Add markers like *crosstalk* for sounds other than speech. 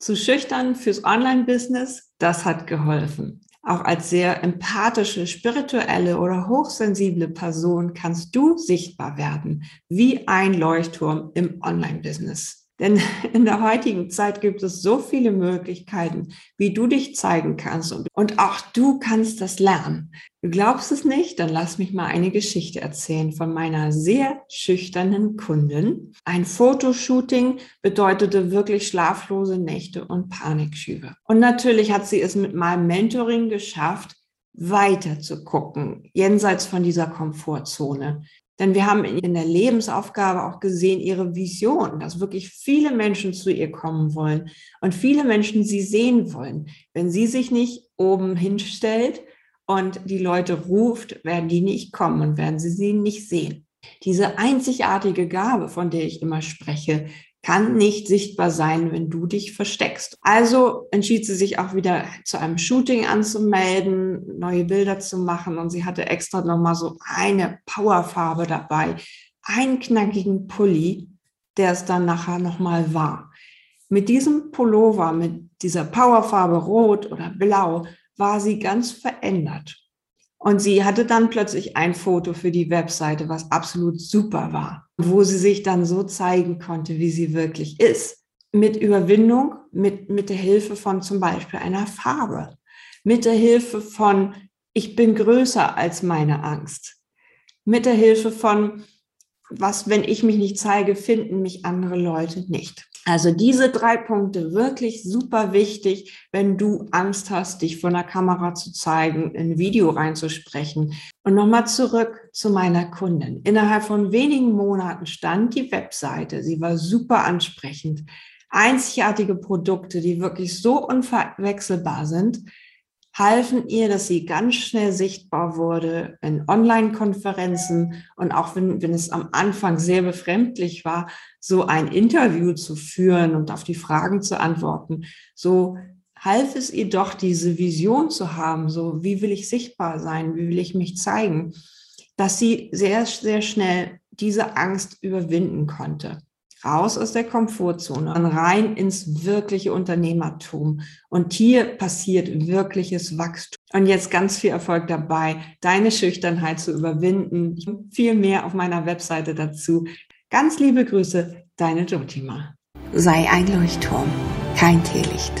Zu schüchtern fürs Online-Business, das hat geholfen. Auch als sehr empathische, spirituelle oder hochsensible Person kannst du sichtbar werden, wie ein Leuchtturm im Online-Business. Denn *laughs* in der heutigen Zeit gibt es so viele Möglichkeiten, wie du dich zeigen kannst. Und auch du kannst das lernen. Du glaubst es nicht? Dann lass mich mal eine Geschichte erzählen von meiner sehr schüchternen Kundin. Ein Fotoshooting bedeutete wirklich schlaflose Nächte und Panikschübe. Und natürlich hat sie es mit meinem Mentoring geschafft, weiter zu gucken, jenseits von dieser Komfortzone. Denn wir haben in der Lebensaufgabe auch gesehen, ihre Vision, dass wirklich viele Menschen zu ihr kommen wollen und viele Menschen sie sehen wollen. Wenn sie sich nicht oben hinstellt und die Leute ruft, werden die nicht kommen und werden sie sie nicht sehen. Diese einzigartige Gabe, von der ich immer spreche, kann nicht sichtbar sein, wenn du dich versteckst. Also entschied sie sich auch wieder zu einem Shooting anzumelden, neue Bilder zu machen und sie hatte extra nochmal so eine Powerfarbe dabei, einen knackigen Pulli, der es dann nachher nochmal war. Mit diesem Pullover, mit dieser Powerfarbe Rot oder Blau, war sie ganz verändert. Und sie hatte dann plötzlich ein Foto für die Webseite, was absolut super war, wo sie sich dann so zeigen konnte, wie sie wirklich ist. Mit Überwindung, mit, mit der Hilfe von zum Beispiel einer Farbe, mit der Hilfe von, ich bin größer als meine Angst, mit der Hilfe von, was, wenn ich mich nicht zeige, finden mich andere Leute nicht. Also diese drei Punkte wirklich super wichtig, wenn du Angst hast, dich vor der Kamera zu zeigen, ein Video reinzusprechen. Und nochmal zurück zu meiner Kundin. Innerhalb von wenigen Monaten stand die Webseite. Sie war super ansprechend. Einzigartige Produkte, die wirklich so unverwechselbar sind halfen ihr, dass sie ganz schnell sichtbar wurde in Online-Konferenzen und auch wenn, wenn es am Anfang sehr befremdlich war, so ein Interview zu führen und auf die Fragen zu antworten, so half es ihr doch, diese Vision zu haben, so wie will ich sichtbar sein, wie will ich mich zeigen, dass sie sehr, sehr schnell diese Angst überwinden konnte raus aus der Komfortzone und rein ins wirkliche Unternehmertum. Und hier passiert wirkliches Wachstum. Und jetzt ganz viel Erfolg dabei, deine Schüchternheit zu überwinden. Viel mehr auf meiner Webseite dazu. Ganz liebe Grüße, deine Jotima. Sei ein Leuchtturm, kein Teelicht.